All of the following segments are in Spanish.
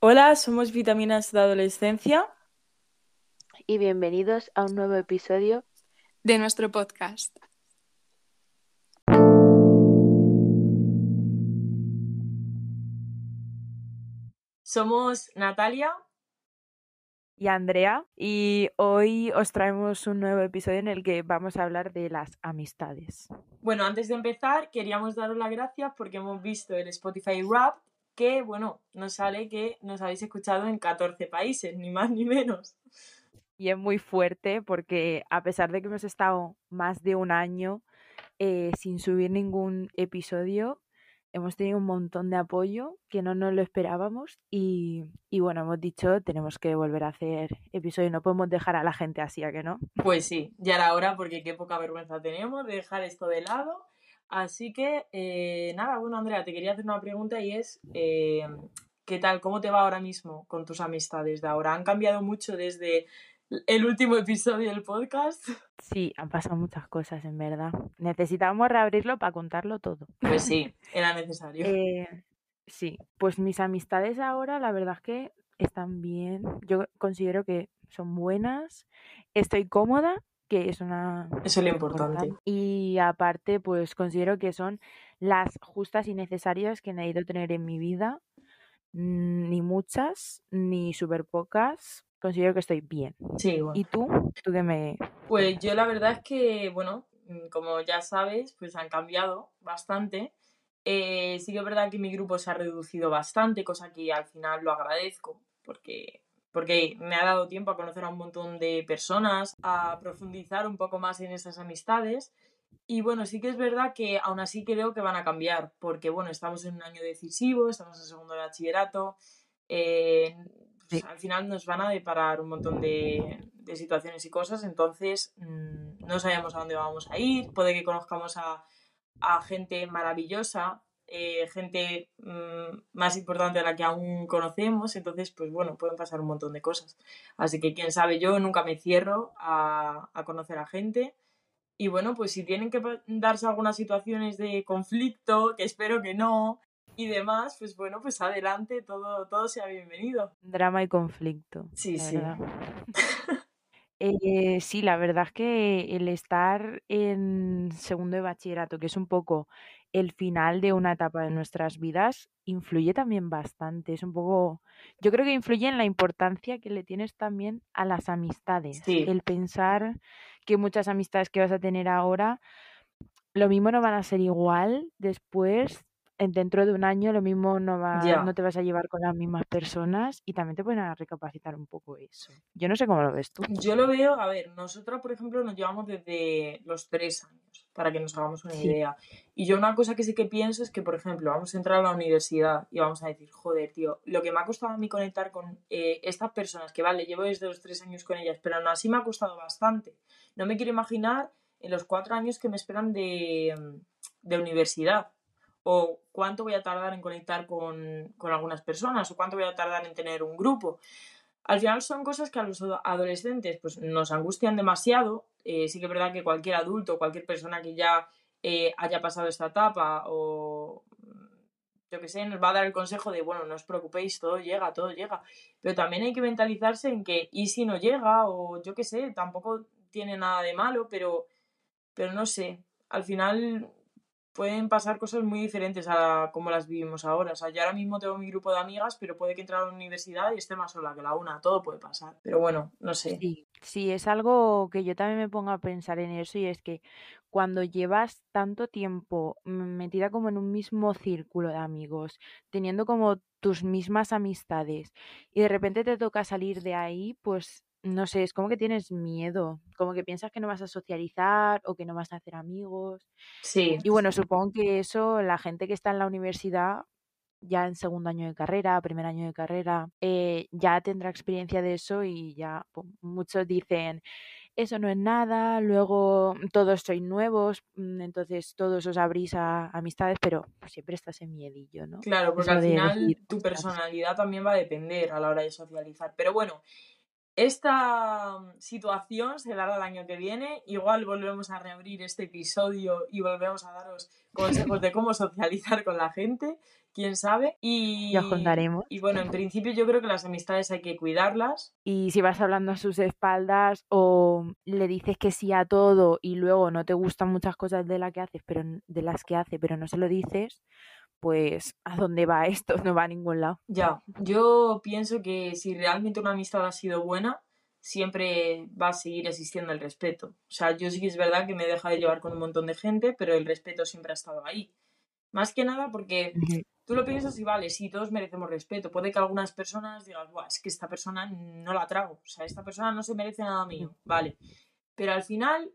Hola, somos Vitaminas de Adolescencia. Y bienvenidos a un nuevo episodio de nuestro podcast. Somos Natalia y Andrea y hoy os traemos un nuevo episodio en el que vamos a hablar de las amistades. Bueno, antes de empezar queríamos daros las gracias porque hemos visto el Spotify Rap que, bueno, nos sale que nos habéis escuchado en 14 países, ni más ni menos. Y es muy fuerte porque a pesar de que hemos estado más de un año eh, sin subir ningún episodio, hemos tenido un montón de apoyo que no nos lo esperábamos y, y, bueno, hemos dicho tenemos que volver a hacer episodio, no podemos dejar a la gente así, ¿a que no? Pues sí, ya era hora porque qué poca vergüenza tenemos de dejar esto de lado. Así que, eh, nada, bueno, Andrea, te quería hacer una pregunta y es, eh, ¿qué tal? ¿Cómo te va ahora mismo con tus amistades de ahora? ¿Han cambiado mucho desde el último episodio del podcast? Sí, han pasado muchas cosas, en verdad. Necesitábamos reabrirlo para contarlo todo. Pues sí, era necesario. Eh, sí, pues mis amistades ahora, la verdad es que están bien. Yo considero que son buenas. Estoy cómoda, que es una... Eso es lo importante. Y aparte, pues considero que son las justas y necesarias que necesito tener en mi vida. Mm, ni muchas, ni súper pocas, considero que estoy bien. Sí, bueno. ¿Y tú? ¿Tú qué me...? Pues yo la verdad es que, bueno, mm, como ya sabes, pues han cambiado bastante. Eh, sí que es verdad que mi grupo se ha reducido bastante, cosa que al final lo agradezco, porque, porque me ha dado tiempo a conocer a un montón de personas, a profundizar un poco más en esas amistades. Y bueno, sí que es verdad que aún así creo que van a cambiar, porque bueno, estamos en un año decisivo, estamos en segundo de bachillerato, eh, pues, al final nos van a deparar un montón de, situaciones y cosas, entonces mm, no sabemos a dónde vamos a ir, puede que conozcamos a, gente maravillosa, eh, gente mm, más importante de la que aún conocemos, entonces pues bueno, pueden pasar un montón de cosas. Así que quién sabe, yo nunca me cierro a, a conocer a gente. Y bueno, pues si tienen que darse algunas situaciones de conflicto, que espero que no, y demás, pues bueno, pues adelante, todo, todo sea bienvenido. Drama y conflicto. Sí, sí. Eh, sí, la verdad es que el estar en segundo de bachillerato, que es un poco el final de una etapa de nuestras vidas, influye también bastante. Es un poco, yo creo que influye en la importancia que le tienes también a las amistades. El pensar que muchas amistades que vas a tener ahora, lo mismo no van a ser igual después dentro de un año lo mismo no, va, no te vas a llevar con las mismas personas y también te pueden a recapacitar un poco eso. Yo no sé cómo lo ves tú. Yo lo veo, a ver, nosotros por ejemplo nos llevamos desde los tres años, para que nos hagamos una idea. Y yo una cosa que sí que pienso es que, por ejemplo, vamos a entrar a la universidad y vamos a decir, joder, tío, lo que me ha costado a mí conectar con eh, estas personas, que vale, llevo desde los tres años con ellas, pero aún así me ha costado bastante. No me quiero imaginar en los cuatro años que me esperan de, de universidad o cuánto voy a tardar en conectar con, algunas personas o cuánto voy a tardar en tener un grupo. Al final son cosas que a los adolescentes pues, nos angustian demasiado. Eh, sí que es verdad que cualquier adulto, cualquier persona que ya eh, haya pasado esta etapa o yo que sé, nos va a dar el consejo de, bueno, no os preocupéis, todo llega, todo llega. Pero también hay que mentalizarse en que, ¿y si no llega? O yo que sé, tampoco tiene nada de malo, pero, pero no sé. Al final pueden pasar cosas muy diferentes a como las vivimos ahora. O sea, yo ahora mismo tengo mi grupo de amigas, pero puede que entre a la universidad y esté más sola que la una. Todo puede pasar. Pero bueno, no sé. Sí, sí, es algo que yo también me pongo a pensar en eso y es que cuando llevas tanto tiempo metida como en un mismo círculo de amigos, teniendo como tus mismas amistades y de repente te toca salir de ahí, pues no sé, es como que tienes miedo, como que piensas que no vas a socializar o que no vas a hacer amigos. Sí. Y bueno, supongo que eso, la gente que está en la universidad, ya en segundo año de carrera, primer año de carrera, eh, ya tendrá experiencia de eso y ya pues, muchos dicen, eso no es nada, luego todos sois nuevos, mm, entonces todos os abrís a amistades, pero siempre estás en miedillo, ¿no? Claro, porque al final tu personalidad también va a depender a la hora de socializar. Pero bueno, esta mm, situación se dará el año que viene. Igual volvemos a reabrir este episodio y volvemos a daros consejos de cómo socializar con la gente. quién sabe. Y, Ya os contaremos. y bueno, en principio yo creo que las amistades hay que cuidarlas. Y si vas hablando a sus espaldas o le dices que sí a todo y luego no te gustan muchas cosas de, la que haces, pero, de las que hace, pero no se lo dices, pues ¿a dónde va esto? No va a ningún lado. Ya, yo pienso que si realmente una amistad ha sido buena, siempre va a seguir existiendo el respeto. O sea, yo sí que es verdad que me he dejado de llevar con un montón de gente, pero el respeto siempre ha estado ahí. Más que nada porque tú lo piensas y vale, sí, todos merecemos respeto. Puede que algunas personas digan, Buah, es que esta persona no la trago. O sea, esta persona no se merece nada mío. Vale. Pero al final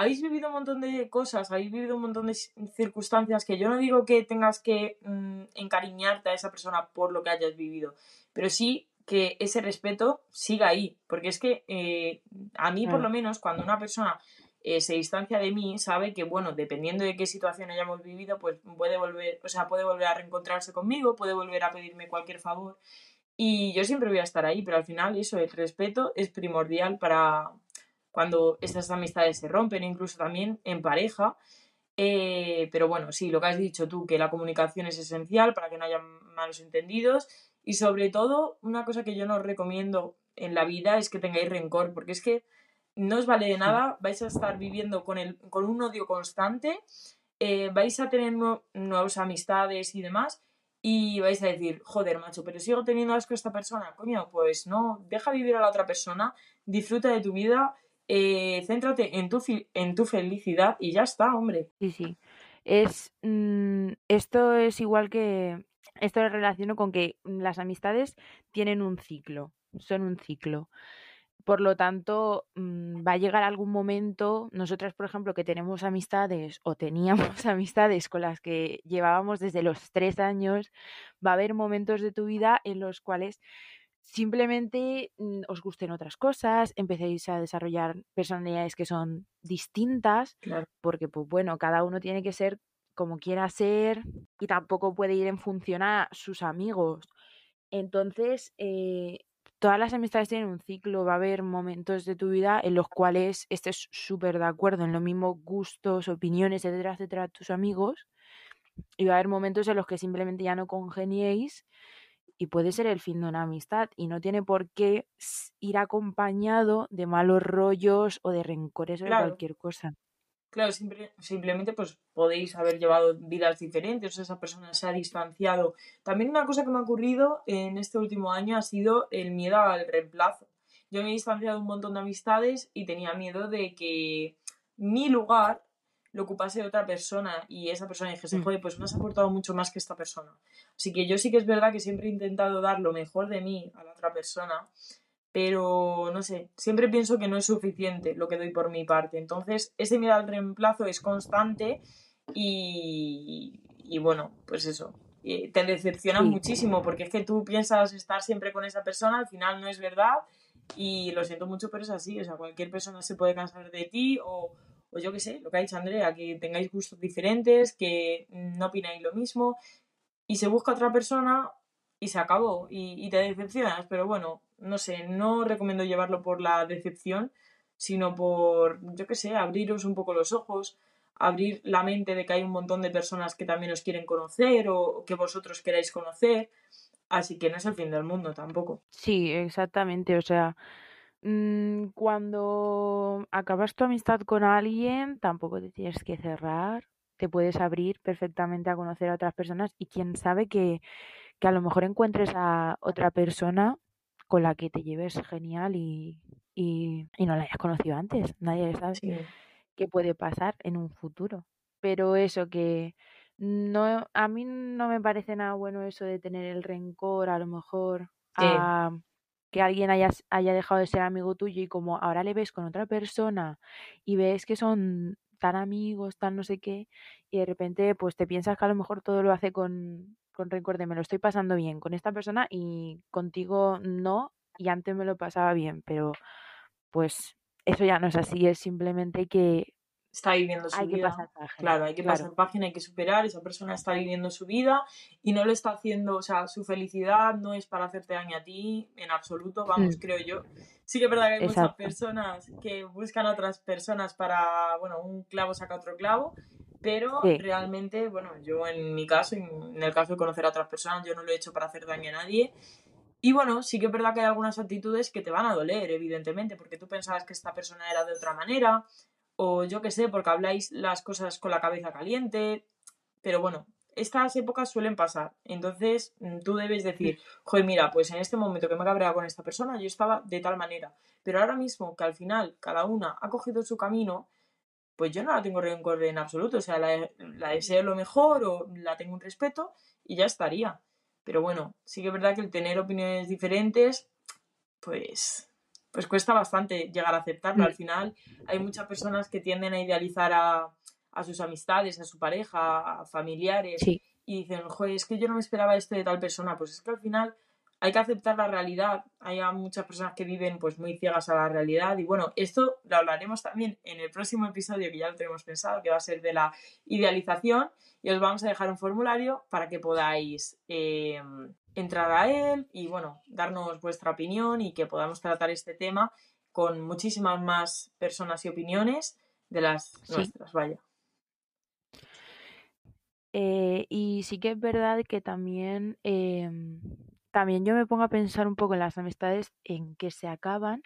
habéis vivido un montón de cosas, habéis vivido un montón de circunstancias que yo no digo que tengas que mm, encariñarte a esa persona por lo que hayas vivido, pero sí que ese respeto siga ahí. Porque es que eh, a mí, por Claro. lo menos, cuando una persona eh, se distancia de mí, sabe que, bueno, dependiendo de qué situación hayamos vivido, pues puede volver, o sea, puede volver a reencontrarse conmigo, puede volver a pedirme cualquier favor. Y yo siempre voy a estar ahí, pero al final eso, el respeto es primordial para cuando estas amistades se rompen, incluso también en pareja. Eh, pero bueno, sí, lo que has dicho tú, que la comunicación es esencial para que no haya malos entendidos. Y sobre todo, una cosa que yo no os recomiendo en la vida es que tengáis rencor, porque es que no os vale de nada, vais a estar viviendo con, el, con un odio constante, eh, vais a tener nue- nuevas amistades y demás, y vais a decir, joder, macho, pero sigo teniendo asco a esta persona, coño, pues no, deja vivir a la otra persona, disfruta de tu vida, eh, céntrate en tu, en tu felicidad y ya está, hombre. Sí, sí. Es, mm, esto es igual que, esto lo relaciono con que las amistades tienen un ciclo, son un ciclo. Por lo tanto, mm, va a llegar algún momento, nosotras, por ejemplo, que tenemos amistades o teníamos amistades con las que llevábamos desde los tres años, va a haber momentos de tu vida en los cuales simplemente mm, os gusten otras cosas, empecéis a desarrollar personalidades que son distintas, Claro. porque pues bueno, cada uno tiene que ser como quiera ser y tampoco puede ir en función a sus amigos. Entonces, eh, todas las amistades tienen un ciclo, va a haber momentos de tu vida en los cuales estés súper de acuerdo en los mismos gustos, opiniones, etcétera, etcétera, tus amigos, y va a haber momentos en los que simplemente ya no congeniéis y puede ser el fin de una amistad y no tiene por qué ir acompañado de malos rollos o de rencores o de cualquier cosa. Claro, simple- simplemente pues podéis haber llevado vidas diferentes, o esa persona se ha distanciado. También una cosa que me ha ocurrido en este último año ha sido el miedo al reemplazo. Yo me he distanciado un montón de amistades y tenía miedo de que mi lugar lo ocupase otra persona y esa persona dijese, Mm. joder, pues me has aportado mucho más que esta persona. Así que yo sí que es verdad que siempre he intentado dar lo mejor de mí a la otra persona, pero no sé, siempre pienso que no es suficiente lo que doy por mi parte. Entonces, ese miedo al reemplazo es constante y, y bueno, pues eso, te decepciona Sí. muchísimo porque es que tú piensas estar siempre con esa persona, al final no es verdad y lo siento mucho, pero es así, o sea, cualquier persona se puede cansar de ti o, o yo qué sé, lo que ha dicho Andrea, que tengáis gustos diferentes, que no opináis lo mismo y se busca otra persona y se acabó y, y te decepcionas, pero bueno, no sé, no recomiendo llevarlo por la decepción, sino por, yo qué sé, abriros un poco los ojos, abrir la mente de que hay un montón de personas que también os quieren conocer o que vosotros queráis conocer, así que no es el fin del mundo tampoco. Sí, exactamente. O sea, cuando acabas tu amistad con alguien, tampoco te tienes que cerrar. Te puedes abrir perfectamente a conocer a otras personas y quién sabe que, que a lo mejor encuentres a otra persona con la que te lleves genial y, y, y no la hayas conocido antes. Nadie sabe Sí, qué puede pasar en un futuro. Pero eso que no, a mí no me parece nada bueno eso de tener el rencor, a lo mejor Sí. a que alguien haya, haya dejado de ser amigo tuyo y como ahora le ves con otra persona y ves que son tan amigos, tan no sé qué, y de repente pues te piensas que a lo mejor todo lo hace con, con rencor de me lo estoy pasando bien con esta persona y contigo no, y antes me lo pasaba bien, pero pues eso ya no es así, es simplemente que está viviendo su hay que vida. pasar página. Claro, hay que claro. pasar página, hay que superar, esa persona está viviendo su vida y no lo está haciendo, o sea, su felicidad no es para hacerte daño a ti en absoluto, vamos, Mm. creo yo. Sí que es verdad que hay muchas personas que buscan a otras personas para, bueno, un clavo saca otro clavo, Pero Sí. realmente, bueno, yo en mi caso, en el caso de conocer a otras personas, yo no lo he hecho para hacer daño a nadie. Y bueno, sí que es verdad que hay algunas actitudes que te van a doler, evidentemente, porque tú pensabas que esta persona era de otra manera, o yo qué sé, porque habláis las cosas con la cabeza caliente. Pero bueno, estas épocas suelen pasar. Entonces mm, tú debes decir, joder, mira, pues en este momento que me he cabreado con esta persona, yo estaba de tal manera. Pero ahora mismo que al final cada una ha cogido su camino, pues yo no la tengo rencor en absoluto. O sea, la, la deseo lo mejor o la tengo un respeto y ya estaría. Pero bueno, sí que es verdad que el tener opiniones diferentes, pues, pues cuesta bastante llegar a aceptarlo. Al final hay muchas personas que tienden a idealizar a, a sus amistades, a su pareja, a familiares, Sí. y dicen, joder, es que yo no me esperaba esto de tal persona. Pues es que al final hay que aceptar la realidad. Hay muchas personas que viven pues muy ciegas a la realidad. Y bueno, esto lo hablaremos también en el próximo episodio que ya lo tenemos pensado, que va a ser de la idealización. Y os vamos a dejar un formulario para que podáis eh, entrar a él y bueno, darnos vuestra opinión y que podamos tratar este tema con muchísimas más personas y opiniones de las Sí. nuestras, vaya. Eh, y sí que es verdad que también, em, también yo me pongo a pensar un poco en las amistades, en que se acaban,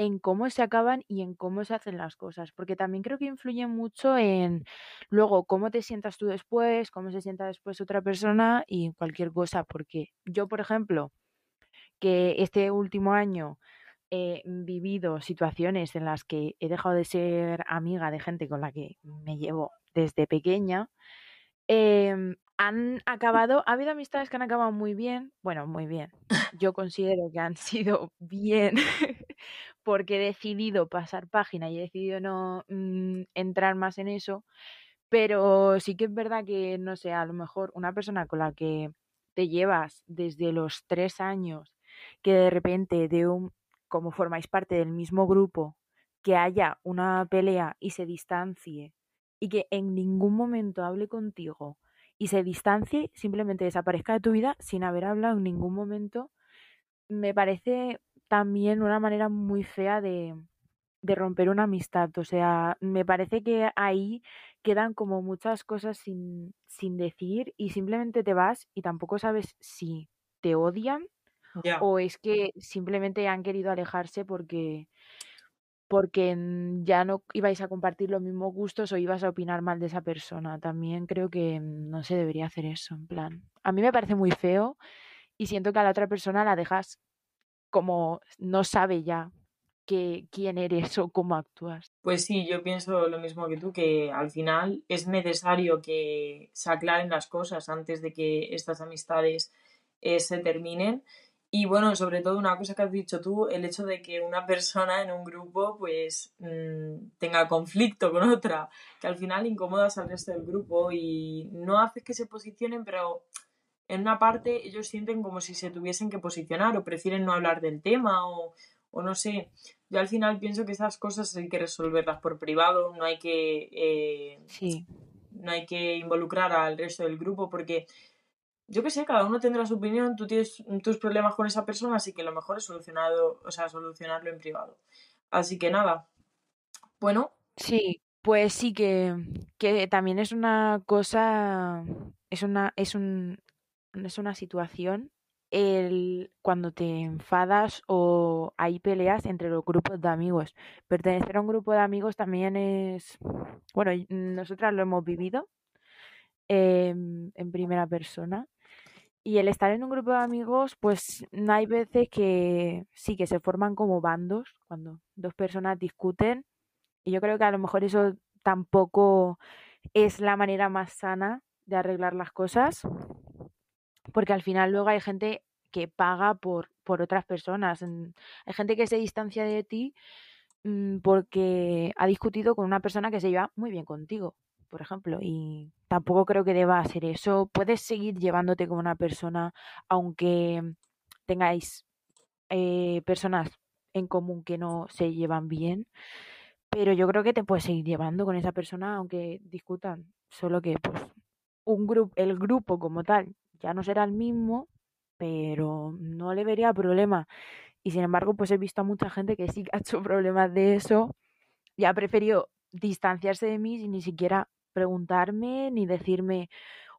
en cómo se acaban y en cómo se hacen las cosas, porque también creo que influye mucho en luego cómo te sientas tú después, cómo se sienta después otra persona y cualquier cosa, porque yo, por ejemplo, que este último año he vivido situaciones en las que he dejado de ser amiga de gente con la que me llevo desde pequeña, em, han acabado, ha habido amistades que han acabado muy bien, bueno, muy bien. Yo considero que han sido bien porque he decidido pasar página y he decidido no mm, entrar más en eso, pero sí que es verdad que, no sé, a lo mejor una persona con la que te llevas desde los tres años, que de repente de un, como formáis parte del mismo grupo, que haya una pelea y se distancie y que en ningún momento hable contigo y se distancie, simplemente desaparezca de tu vida sin haber hablado en ningún momento, me parece también una manera muy fea de, de romper una amistad. O sea, me parece que ahí quedan como muchas cosas sin, sin decir y simplemente te vas y tampoco sabes si te odian o es que simplemente han querido alejarse porque porque ya no ibais a compartir los mismos gustos o ibas a opinar mal de esa persona. También creo que mm, no se debería hacer eso, en plan. A mí me parece muy feo y siento que a la otra persona la dejas como no sabe ya que, quién eres o cómo actúas. Pues sí, yo pienso lo mismo que tú, que al final es necesario que se aclaren las cosas antes de que estas amistades eh, se terminen. Y bueno, sobre todo una cosa que has dicho tú, el hecho de que una persona en un grupo pues mm, tenga conflicto con otra, que al final incomodas al resto del grupo y no haces que se posicionen, pero en una parte ellos sienten como si se tuviesen que posicionar o prefieren no hablar del tema o, o no sé. Yo al final pienso que esas cosas hay que resolverlas por privado, no hay que eh, Sí, no hay que involucrar al resto del grupo porque yo qué sé, cada uno tendrá su opinión, tú tienes tus problemas con esa persona, así que lo mejor es solucionado, o sea, solucionarlo en privado. Así que nada. Bueno, sí, pues sí que, que también es una cosa, es una, es un, es una situación el cuando te enfadas o hay peleas entre los grupos de amigos. Pertenecer a un grupo de amigos también es, bueno, nosotras lo hemos vivido em, en primera persona. Y el estar en un grupo de amigos, pues hay veces que sí que se forman como bandos cuando dos personas discuten. Y yo creo que a lo mejor eso tampoco es la manera más sana de arreglar las cosas, porque al final luego hay gente que paga por, por otras personas. Hay gente que se distancia de ti mm, porque ha discutido con una persona que se lleva muy bien contigo, por ejemplo, y tampoco creo que deba hacer eso. Puedes seguir llevándote con una persona aunque tengáis eh, personas en común que no se llevan bien, pero yo creo que te puedes seguir llevando con esa persona aunque discutan, solo que pues un grupo, el grupo como tal ya no será el mismo, pero no le vería problema. Y sin embargo, pues he visto a mucha gente que sí que ha hecho problemas de eso y ha preferido distanciarse de mí sin ni siquiera preguntarme ni decirme,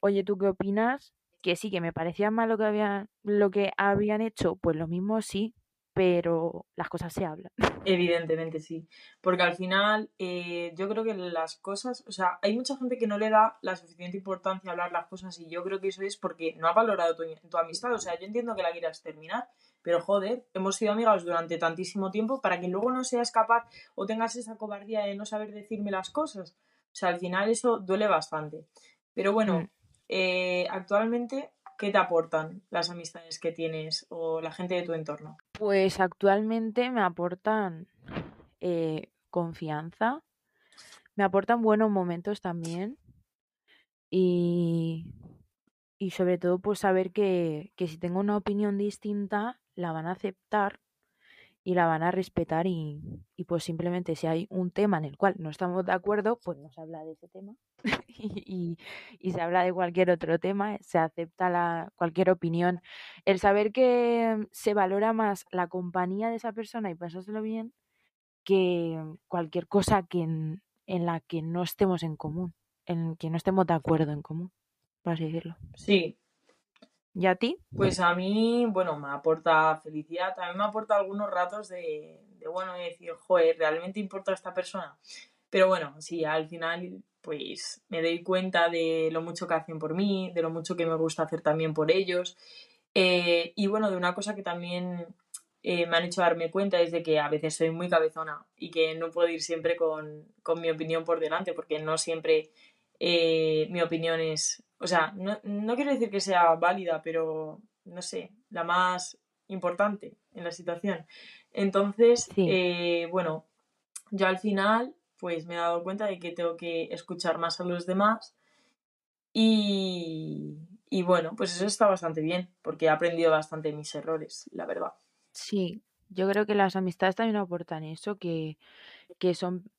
oye, ¿tú qué opinas? Que sí, que me parecía mal lo que, habían, lo que habían hecho, pues lo mismo sí, pero las cosas se hablan. Evidentemente sí, porque al final eh, yo creo que las cosas, o sea, hay mucha gente que no le da la suficiente importancia a hablar las cosas y yo creo que eso es porque no ha valorado tu, tu amistad, o sea, yo entiendo que la quieras terminar, pero joder, hemos sido amigas durante tantísimo tiempo para que luego no seas capaz o tengas esa cobardía de no saber decirme las cosas. O sea, al final eso duele bastante. Pero bueno, Mm. eh, actualmente, ¿qué te aportan las amistades que tienes o la gente de tu entorno? Pues actualmente me aportan eh, confianza, me aportan buenos momentos también y, y sobre todo pues saber que, que si tengo una opinión distinta la van a aceptar y la van a respetar y, y pues simplemente si hay un tema en el cual no estamos de acuerdo pues no se habla de ese tema y, y- se habla de cualquier otro tema, se acepta la, cualquier opinión. El saber que se valora más la compañía de esa persona y pasárselo bien que cualquier cosa que en, en la que no estemos en común, en que no estemos de acuerdo en común, por así decirlo. Sí, ¿Y a ti? Pues a mí, bueno, me aporta felicidad, también me aporta algunos ratos de, bueno, de decir, joder, ¿realmente importa esta persona? Pero bueno, sí, al final, pues me doy cuenta de lo mucho que hacen por mí, de lo mucho que me gusta hacer también por ellos. Eh, y bueno, de una cosa que también eh, me han hecho darme cuenta es de que a veces soy muy cabezona y que no puedo ir siempre con, con mi opinión por delante, porque no siempre eh, mi opinión es, o sea, no, no quiero decir que sea válida, pero no sé, la más importante en la situación. Entonces, Sí. eh, bueno, yo al final, pues me he dado cuenta de que tengo que escuchar más a los demás y, y bueno, pues eso está bastante bien, porque he aprendido bastante mis errores, la verdad. Sí, yo creo que las amistades también aportan eso, que, que son...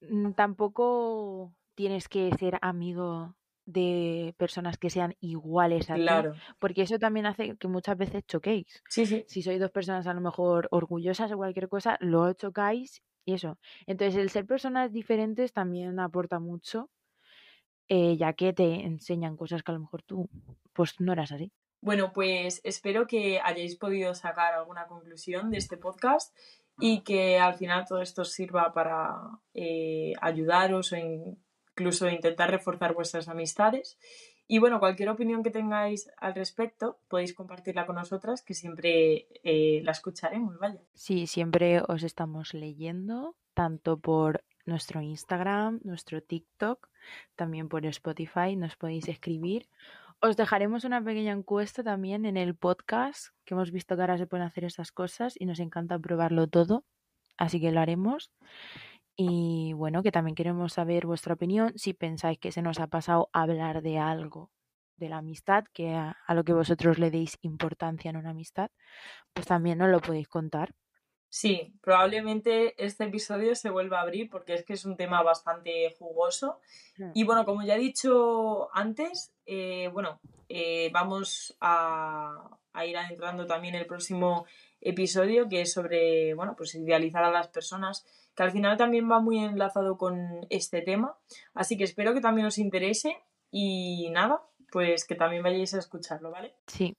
mm, tampoco tienes que ser amigo de personas que sean iguales a ti, Claro, porque eso también hace que muchas veces choquéis. sí, sí, Si sois dos personas a lo mejor orgullosas o cualquier cosa, luego chocáis y eso. Entonces, el ser personas diferentes también aporta mucho, eh, ya que te enseñan cosas que a lo mejor tú, pues no eras así. Bueno, pues espero que hayáis podido sacar alguna conclusión de este podcast y que al final todo esto sirva para eh, ayudaros o incluso intentar reforzar vuestras amistades. Y bueno, cualquier opinión que tengáis al respecto podéis compartirla con nosotras, que siempre eh, la escucharemos, vaya. Sí, siempre os estamos leyendo, tanto por nuestro Instagram, nuestro TikTok, también por Spotify, nos podéis escribir. Os dejaremos una pequeña encuesta también en el podcast, que hemos visto que ahora se pueden hacer estas cosas y nos encanta probarlo todo, así que lo haremos. Y bueno, que también queremos saber vuestra opinión, si pensáis que se nos ha pasado hablar de algo de la amistad, que a, a lo que vosotros le deis importancia en una amistad, pues también nos lo podéis contar. Sí, probablemente este episodio se vuelva a abrir porque es que es un tema bastante jugoso. Hmm. Y bueno, como ya he dicho antes, eh, bueno, eh, vamos a, a ir adentrando también el próximo episodio que es sobre, bueno, pues idealizar a las personas, que al final también va muy enlazado con este tema. Así que espero que también os interese y nada, pues que también vayáis a escucharlo, ¿vale? Sí.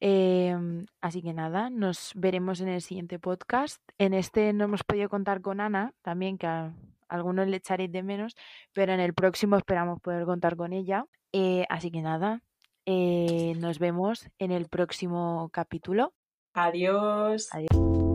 Em, así que nada, nos veremos en el siguiente podcast. En este no hemos podido contar con Ana, también que a algunos le echaréis de menos, pero en el próximo esperamos poder contar con ella. Eh, así que nada, eh, nos vemos en el próximo capítulo. Adiós. Adiós.